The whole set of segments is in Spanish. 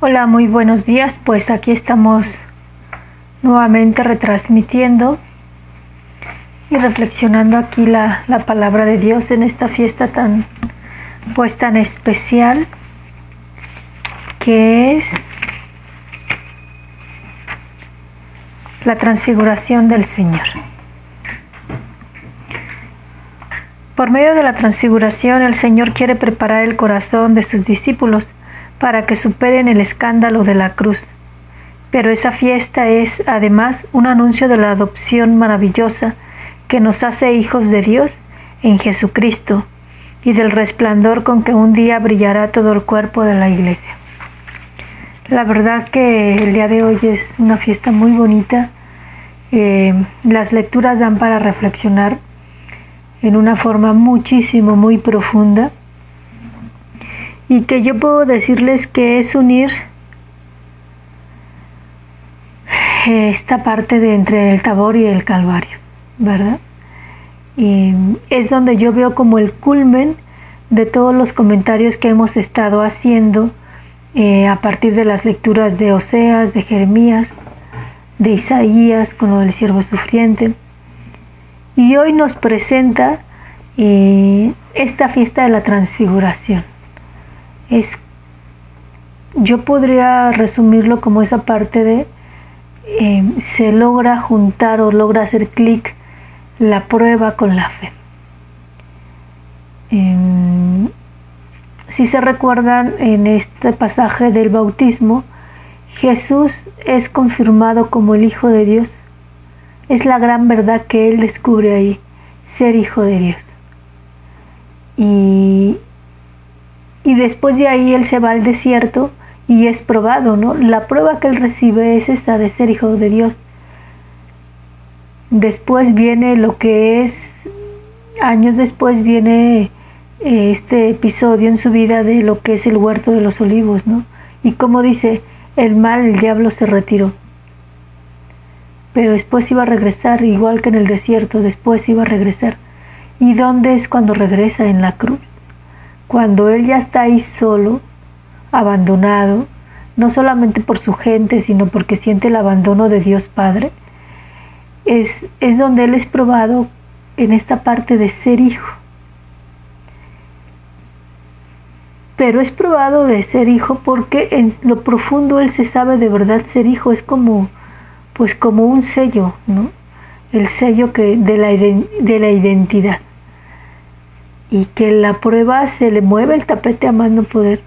Hola, muy buenos días. Pues aquí estamos nuevamente retransmitiendo y reflexionando aquí la, la, palabra de Dios en esta fiesta tan pues tan especial que es la transfiguración del Señor. Por medio de la transfiguración el Señor quiere preparar el corazón de sus discípulos para que superen el escándalo de la cruz. Pero esa fiesta es, además, un anuncio de la adopción maravillosa que nos hace hijos de Dios en Jesucristo y del resplandor con que un día brillará todo el cuerpo de la iglesia. La verdad que el día de hoy es una fiesta muy bonita. Eh, las lecturas dan para reflexionar en una forma muchísimo, muy profunda y que yo puedo decirles que es unir esta parte de entre el Tabor y el Calvario, ¿verdad? Y es donde yo veo como el culmen de todos los comentarios que hemos estado haciendo eh, a partir de las lecturas de Oseas, de Jeremías, de Isaías con lo del siervo sufriente. Y hoy nos presenta eh, esta fiesta de la transfiguración es, yo podría resumirlo como esa parte de eh, se logra juntar o logra hacer clic la prueba con la fe. Em, si se recuerdan en este pasaje del bautismo, Jesús es confirmado como el Hijo de Dios. Es la gran verdad que él descubre ahí, ser Hijo de Dios. Y y después de ahí él se va al desierto y es probado, ¿no? La prueba que él recibe es esa de ser hijo de Dios. Después viene lo que es, años después viene eh, este episodio en su vida de lo que es el huerto de los olivos, ¿no? Y como dice, el mal, el diablo se retiró. Pero después iba a regresar, igual que en el desierto, después iba a regresar. ¿Y dónde es cuando regresa? En la cruz cuando Él ya está ahí solo, abandonado, no solamente por su gente, sino porque siente el abandono de Dios Padre, es, es donde Él es probado en esta parte de ser hijo. Pero es probado de ser hijo porque en lo profundo Él se sabe de verdad ser hijo, es como, pues como un sello, ¿no? El sello que, de, la, de la identidad y que la prueba se le mueve el tapete a más no poder,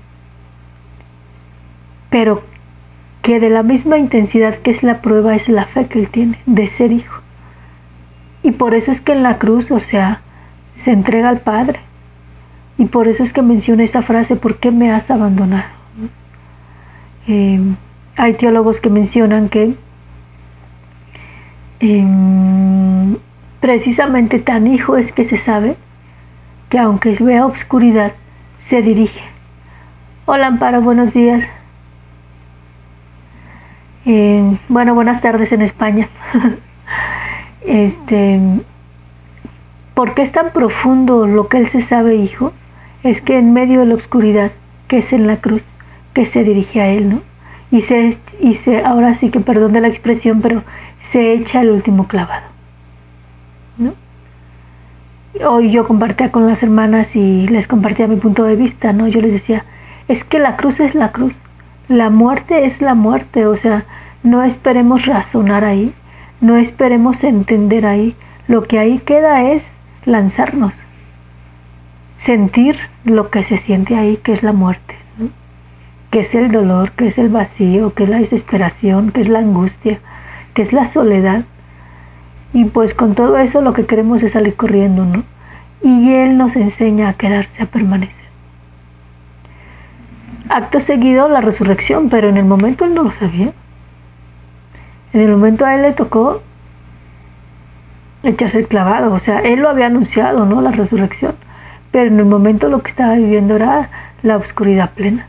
pero que de la misma intensidad que es la prueba es la fe que él tiene de ser hijo. Y por eso es que en la cruz, o sea, se entrega al Padre. Y por eso es que menciona esta frase, ¿por qué me has abandonado? Em, hay teólogos que mencionan que em, precisamente tan hijo es que se sabe que aunque vea obscuridad, se dirige. Hola Amparo, buenos días. Eh, bueno, buenas tardes en España. este, ¿por qué es tan profundo lo que él se sabe, hijo? Es que en medio de la oscuridad, que es en la cruz, que se dirige a él, ¿no? Y se, y se, ahora sí que perdón de la expresión, pero se echa el último clavado, ¿no? Hoy yo compartía con las hermanas y les compartía mi punto de vista, ¿no? Yo les decía, es que la cruz es la cruz, la muerte es la muerte, o sea, no esperemos razonar ahí, no esperemos entender ahí, lo que ahí queda es lanzarnos, sentir lo que se siente ahí, que es la muerte, que es el dolor, que es el vacío, que es la desesperación, que es la angustia, que es la soledad, y pues con todo eso lo que queremos es salir corriendo, ¿no? Y Él nos enseña a quedarse, a permanecer. Acto seguido la resurrección, pero en el momento Él no lo sabía. En el momento a Él le tocó echarse el clavado, o sea, Él lo había anunciado, ¿no? La resurrección. Pero en el momento lo que estaba viviendo era la oscuridad plena.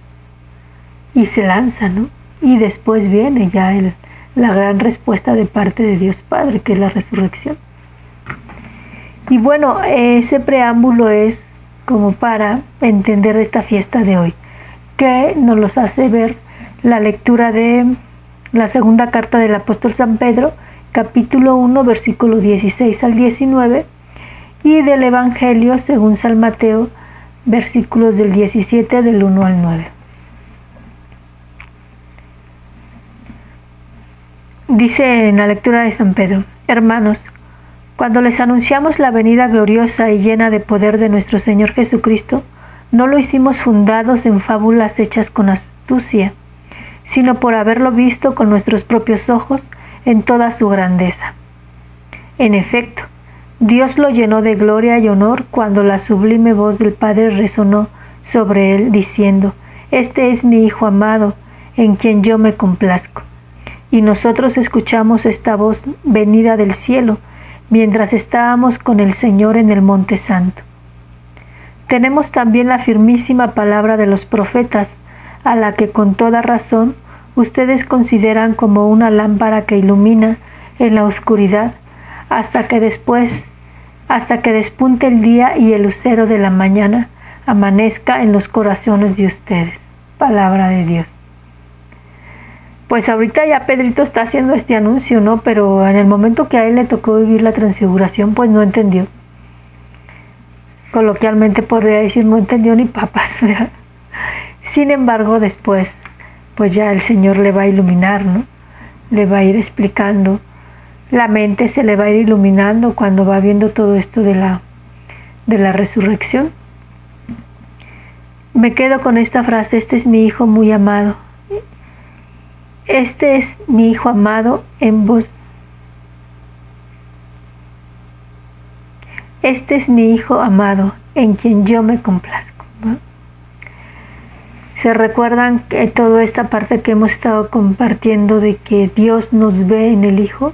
Y se lanza, ¿no? Y después viene ya el, la gran respuesta de parte de Dios Padre, que es la resurrección. Y bueno, ese preámbulo es como para entender esta fiesta de hoy, que nos los hace ver la lectura de la segunda carta del apóstol San Pedro, capítulo 1, versículo 16 al 19, y del Evangelio según San Mateo, versículos del 17 del 1 al 9. Dice en la lectura de San Pedro, hermanos, cuando les anunciamos la venida gloriosa y llena de poder de nuestro Señor Jesucristo, no lo hicimos fundados en fábulas hechas con astucia, sino por haberlo visto con nuestros propios ojos en toda su grandeza. En efecto, Dios lo llenó de gloria y honor cuando la sublime voz del Padre resonó sobre él, diciendo, Este es mi Hijo amado, en quien yo me complazco. Y nosotros escuchamos esta voz venida del cielo, mientras estábamos con el Señor en el Monte Santo. Tenemos también la firmísima palabra de los profetas, a la que con toda razón ustedes consideran como una lámpara que ilumina en la oscuridad hasta que después, hasta que despunte el día y el lucero de la mañana amanezca en los corazones de ustedes. Palabra de Dios. Pues ahorita ya Pedrito está haciendo este anuncio, ¿no? Pero en el momento que a él le tocó vivir la transfiguración, pues no entendió coloquialmente podría decir no entendió ni papas. Sin embargo, después, pues ya el Señor le va a iluminar, ¿no? Le va a ir explicando. La mente se le va a ir iluminando cuando va viendo todo esto de la, de la resurrección. Me quedo con esta frase, este es mi hijo muy amado. Este es mi hijo amado en voz Este es mi Hijo amado, en quien yo me complazco. Se recuerdan que toda esta parte que hemos estado compartiendo de que Dios nos ve en el Hijo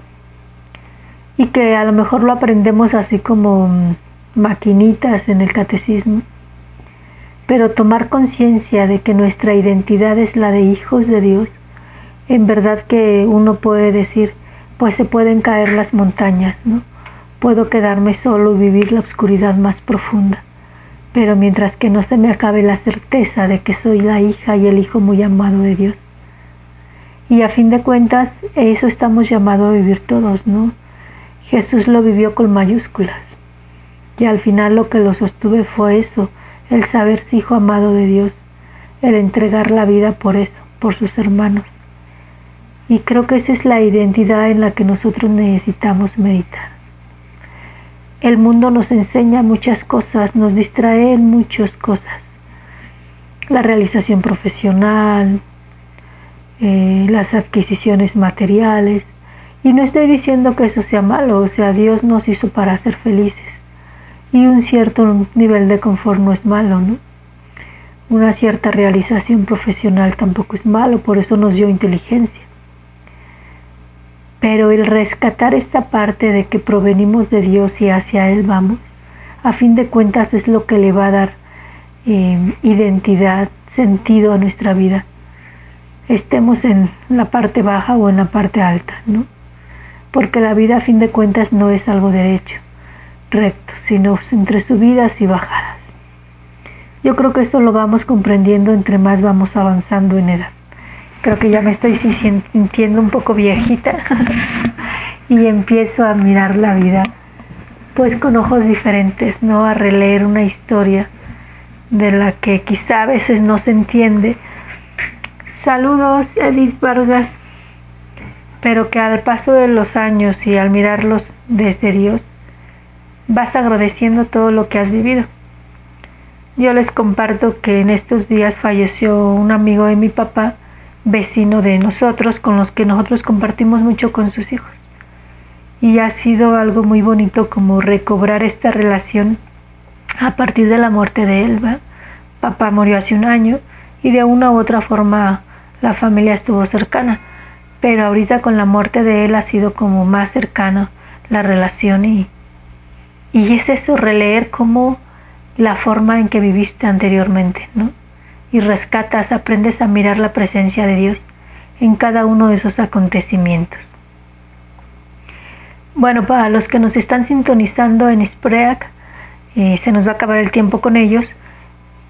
y que a lo mejor lo aprendemos así como maquinitas en el catecismo, pero tomar conciencia de que nuestra identidad es la de hijos de Dios, en verdad que uno puede decir, pues se pueden caer las montañas, ¿no? Puedo quedarme solo y vivir la oscuridad más profunda, pero mientras que no se me acabe la certeza de que soy la hija y el hijo muy amado de Dios. Y a fin de cuentas, eso estamos llamados a vivir todos, ¿no? Jesús lo vivió con mayúsculas. Y al final lo que lo sostuve fue eso, el saberse hijo amado de Dios, el entregar la vida por eso, por sus hermanos. Y creo que esa es la identidad en la que nosotros necesitamos meditar. El mundo nos enseña muchas cosas, nos distrae en muchas cosas. La realización profesional, eh, las adquisiciones materiales. Y no estoy diciendo que eso sea malo, o sea, Dios nos hizo para ser felices. Y un cierto nivel de confort no es malo, ¿no? Una cierta realización profesional tampoco es malo, por eso nos dio inteligencia. Pero el rescatar esta parte de que provenimos de Dios y hacia Él vamos, a fin de cuentas es lo que le va a dar em, identidad, sentido a nuestra vida. Estemos en la parte baja o en la parte alta, ¿no? Porque la vida a fin de cuentas no es algo derecho, recto, sino entre subidas y bajadas. Yo creo que esto lo vamos comprendiendo entre más vamos avanzando en edad creo que ya me estoy sintiendo un poco viejita y empiezo a mirar la vida pues con ojos diferentes, ¿no? A releer una historia de la que quizá a veces no se entiende. Saludos, Edith Vargas, pero que al paso de los años y al mirarlos desde Dios, vas agradeciendo todo lo que has vivido. Yo les comparto que en estos días falleció un amigo de mi papá, vecino de nosotros, con los que nosotros compartimos mucho con sus hijos. Y ha sido algo muy bonito como recobrar esta relación a partir de la muerte de Elba. Papá murió hace un año y de una u otra forma la familia estuvo cercana, pero ahorita con la muerte de él ha sido como más cercana la relación y, y es eso, releer como la forma en que viviste anteriormente, ¿no? Y rescatas, aprendes a mirar la presencia de Dios en cada uno de esos acontecimientos. Bueno, para los que nos están sintonizando en Spreak, eh, se nos va a acabar el tiempo con ellos.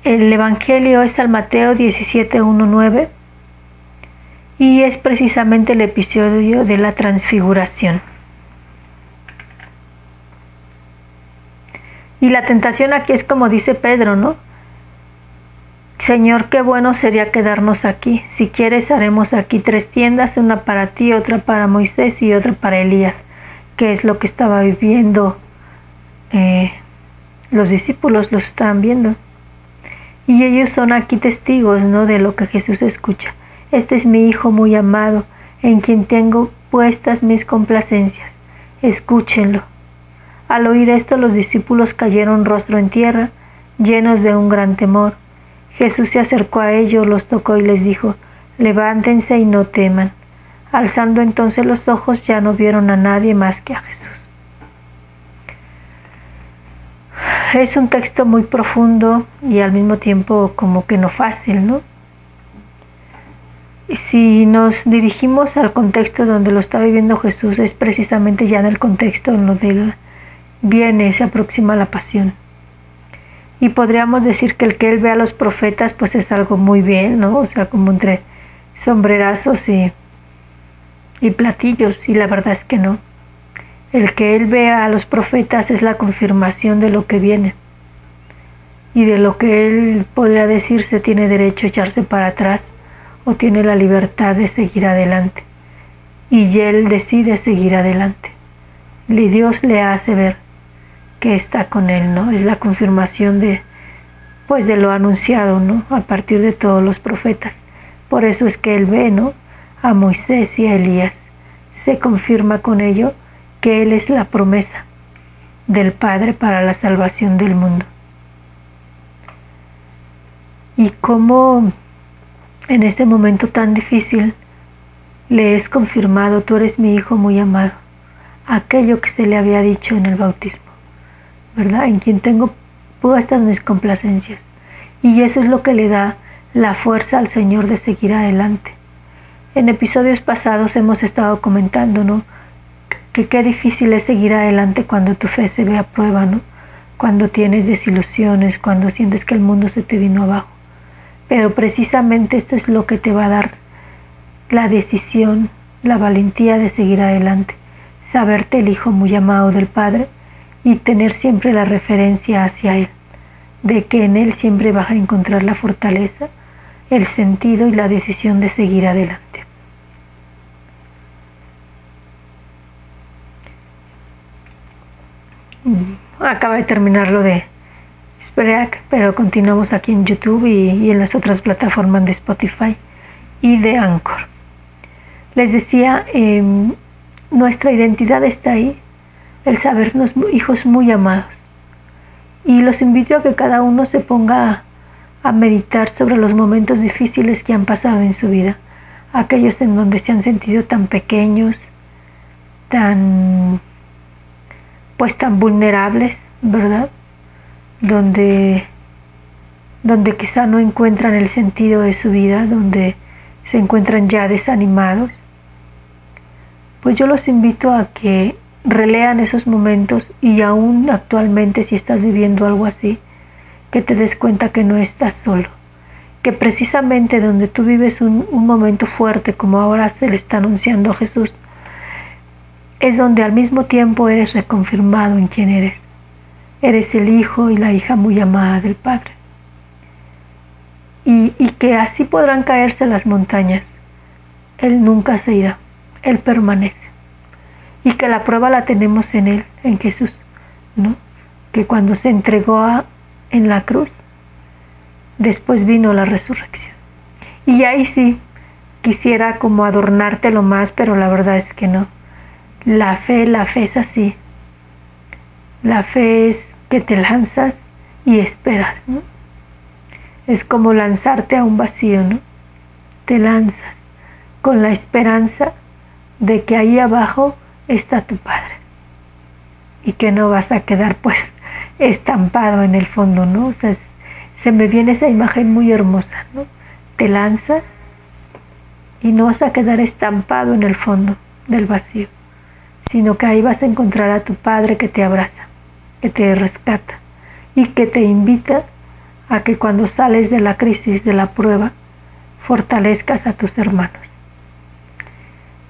El Evangelio es al Mateo 17.1.9. Y es precisamente el episodio de la transfiguración. Y la tentación aquí es como dice Pedro, ¿no? Señor, qué bueno sería quedarnos aquí. Si quieres, haremos aquí tres tiendas, una para ti, otra para Moisés y otra para Elías, que es lo que estaba viviendo eh, los discípulos, los estaban viendo. Y ellos son aquí testigos, ¿no? De lo que Jesús escucha. Este es mi Hijo muy amado, en quien tengo puestas mis complacencias. Escúchenlo. Al oír esto, los discípulos cayeron rostro en tierra, llenos de un gran temor. Jesús se acercó a ellos, los tocó y les dijo, levántense y no teman. Alzando entonces los ojos ya no vieron a nadie más que a Jesús. Es un texto muy profundo y al mismo tiempo como que no fácil, ¿no? Si nos dirigimos al contexto donde lo está viviendo Jesús, es precisamente ya en el contexto en donde él viene, se aproxima la pasión y podríamos decir que el que él ve a los profetas pues es algo muy bien, ¿no? O sea, como entre sombrerazos y, y platillos y la verdad es que no. El que él vea a los profetas es la confirmación de lo que viene y de lo que él podría decirse tiene derecho a echarse para atrás o tiene la libertad de seguir adelante. Y él decide seguir adelante. Y Dios le hace ver que está con él, ¿no? Es la confirmación de pues de lo anunciado, ¿no? A partir de todos los profetas. Por eso es que él ve, ¿no? A Moisés y a Elías. Se confirma con ello que él es la promesa del Padre para la salvación del mundo. Y cómo en este momento tan difícil le es confirmado, tú eres mi hijo muy amado, aquello que se le había dicho en el bautismo. En quien tengo puestas mis complacencias. Y eso es lo que le da la fuerza al Señor de seguir adelante. En episodios pasados hemos estado comentando, ¿no? Que qué difícil es seguir adelante cuando tu fe se ve a prueba, ¿no? Cuando tienes desilusiones, cuando sientes que el mundo se te vino abajo. Pero precisamente esto es lo que te va a dar la decisión, la valentía de seguir adelante, saberte el Hijo muy amado del Padre y tener siempre la referencia hacia Él, de que en Él siempre vas a encontrar la fortaleza, el sentido y la decisión de seguir adelante. Mm, acaba de terminar lo de Spreak, pero continuamos aquí en YouTube y, en las otras plataformas de Spotify y de Anchor. Les decía, em, nuestra identidad está ahí, el sabernos hijos muy amados. Y los invito a que cada uno se ponga a, meditar sobre los momentos difíciles que han pasado en su vida, aquellos en donde se han sentido tan pequeños, tan pues tan vulnerables, ¿verdad? Donde donde quizá no encuentran el sentido de su vida, donde se encuentran ya desanimados. Pues yo los invito a que relean esos momentos y aún actualmente si estás viviendo algo así, que te des cuenta que no estás solo, que precisamente donde tú vives un, momento fuerte como ahora se le está anunciando a Jesús, es donde al mismo tiempo eres reconfirmado en quién eres. Eres el hijo y la hija muy amada del Padre. Y, y que así podrán caerse las montañas. Él nunca se irá, Él permanece y que la prueba la tenemos en Él, en Jesús, ¿no? Que cuando se entregó en la cruz, después vino la resurrección. Y ahí sí, quisiera como adornártelo más, pero la verdad es que no. La fe, la fe es así. La fe es que te lanzas y esperas, ¿no? Es como lanzarte a un vacío, ¿no? Te lanzas con la esperanza de que ahí abajo está tu Padre. Y que no vas a quedar pues estampado en el fondo, ¿no? O sea, se me viene esa imagen muy hermosa, ¿no? Te lanzas y no vas a quedar estampado en el fondo del vacío, sino que ahí vas a encontrar a tu Padre que te abraza, que te rescata y que te invita a que cuando sales de la crisis, de la prueba, fortalezcas a tus hermanos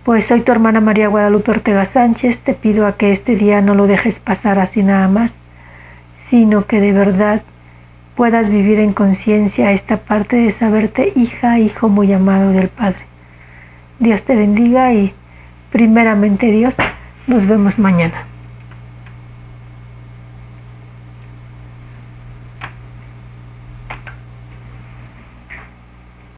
Pues soy tu hermana María Guadalupe Ortega Sánchez, te pido a que este día no lo dejes pasar así nada más, sino que de verdad puedas vivir en conciencia esta parte de saberte hija, hijo muy amado del Padre. Dios te bendiga y primeramente Dios, nos vemos mañana.